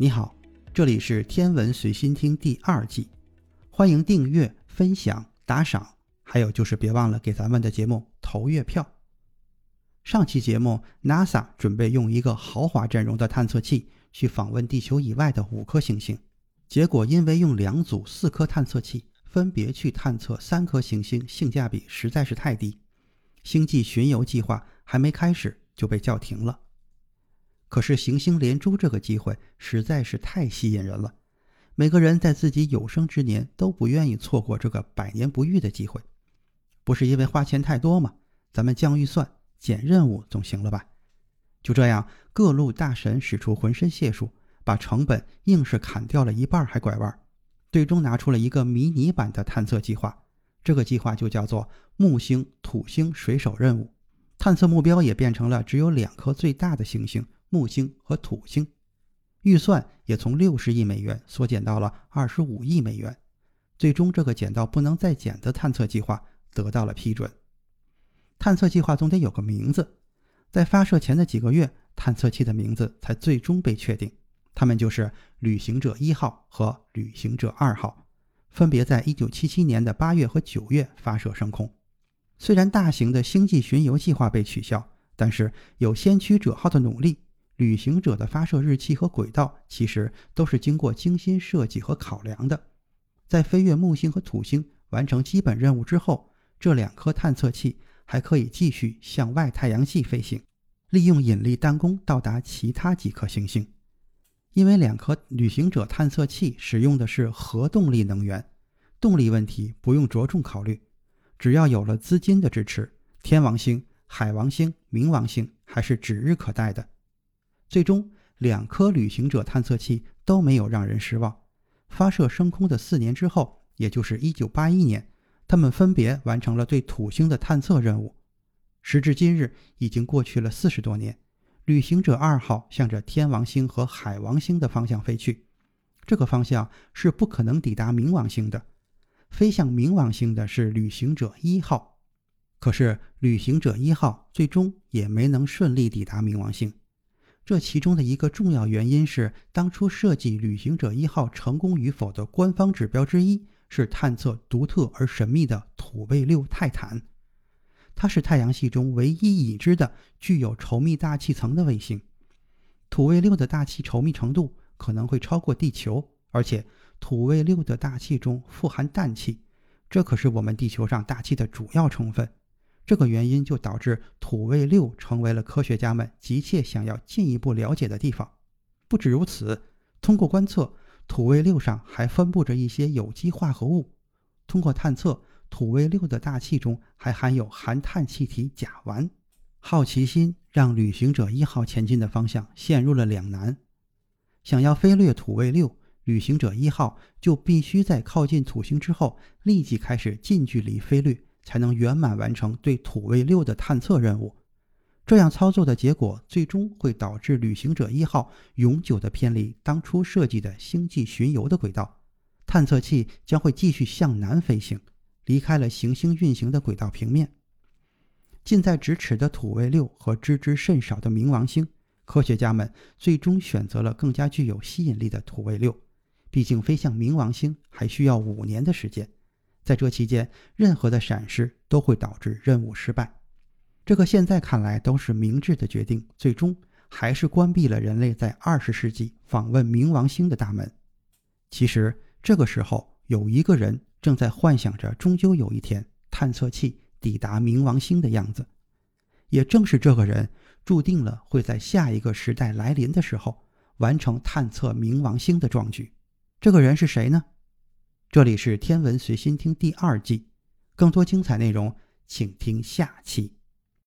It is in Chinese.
你好，这里是天文随心听第二季，欢迎订阅、分享、打赏，还有就是别忘了给咱们的节目投月票。上期节目，NASA 准备用一个豪华阵容的探测器去访问地球以外的五颗行星，结果因为用两组四颗探测器分别去探测三颗行星，性价比实在是太低，星际巡游计划还没开始就被叫停了。可是行星连珠这个机会实在是太吸引人了，每个人在自己有生之年都不愿意错过这个百年不遇的机会。不是因为花钱太多吗？咱们降预算、减任务总行了吧？就这样，各路大神使出浑身解数，把成本硬是砍掉了一半还拐弯，最终拿出了一个迷你版的探测计划。这个计划就叫做木星、土星水手任务，探测目标也变成了只有两颗最大的行星。木星和土星，预算也从六十亿美元缩减到了二十五亿美元。最终，这个减到不能再减的探测计划得到了批准。探测计划总得有个名字，在发射前的几个月，探测器的名字才最终被确定。它们就是旅行者一号和旅行者二号，分别在一九七七年的八月和九月发射升空。虽然大型的星际巡游计划被取消，但是有先驱者号的努力。旅行者的发射日期和轨道其实都是经过精心设计和考量的。在飞越木星和土星完成基本任务之后，这两颗探测器还可以继续向外太阳系飞行，利用引力弹弓到达其他几颗行星。因为两颗旅行者探测器使用的是核动力能源，动力问题不用着重考虑。只要有了资金的支持，天王星、海王星、冥王星还是指日可待的。最终，两颗旅行者探测器都没有让人失望。发射升空的四年之后，也就是1981年，他们分别完成了对土星的探测任务。时至今日，已经过去了四十多年，旅行者二号向着天王星和海王星的方向飞去。这个方向是不可能抵达冥王星的。飞向冥王星的是旅行者一号，可是旅行者一号最终也没能顺利抵达冥王星。这其中的一个重要原因是，当初设计旅行者一号成功与否的官方指标之一是探测独特而神秘的土卫六泰坦。它是太阳系中唯一已知的具有稠密大气层的卫星。土卫六的大气稠密程度可能会超过地球，而且土卫六的大气中富含氮气，这可是我们地球上大气的主要成分。这个原因就导致土卫六成为了科学家们急切想要进一步了解的地方。不止如此，通过观测，土卫六上还分布着一些有机化合物。通过探测，土卫六的大气中还含有含碳气体甲烷。好奇心让旅行者一号前进的方向陷入了两难。想要飞掠土卫六，旅行者一号就必须在靠近土星之后立即开始近距离飞掠。才能圆满完成对土卫六的探测任务。这样操作的结果，最终会导致旅行者一号永久的偏离当初设计的星际巡游的轨道。探测器将会继续向南飞行，离开了行星运行的轨道平面。近在咫尺的土卫六和知之甚少的冥王星，科学家们最终选择了更加具有吸引力的土卫六。毕竟飞向冥王星还需要五年的时间。在这期间，任何的闪失都会导致任务失败。这个现在看来都是明智的决定，最终还是关闭了人类在二十世纪访问冥王星的大门。其实，这个时候有一个人正在幻想着，终究有一天探测器抵达冥王星的样子。也正是这个人，注定了会在下一个时代来临的时候，完成探测冥王星的壮举。这个人是谁呢？这里是天文随心听第二季，更多精彩内容，请听下期。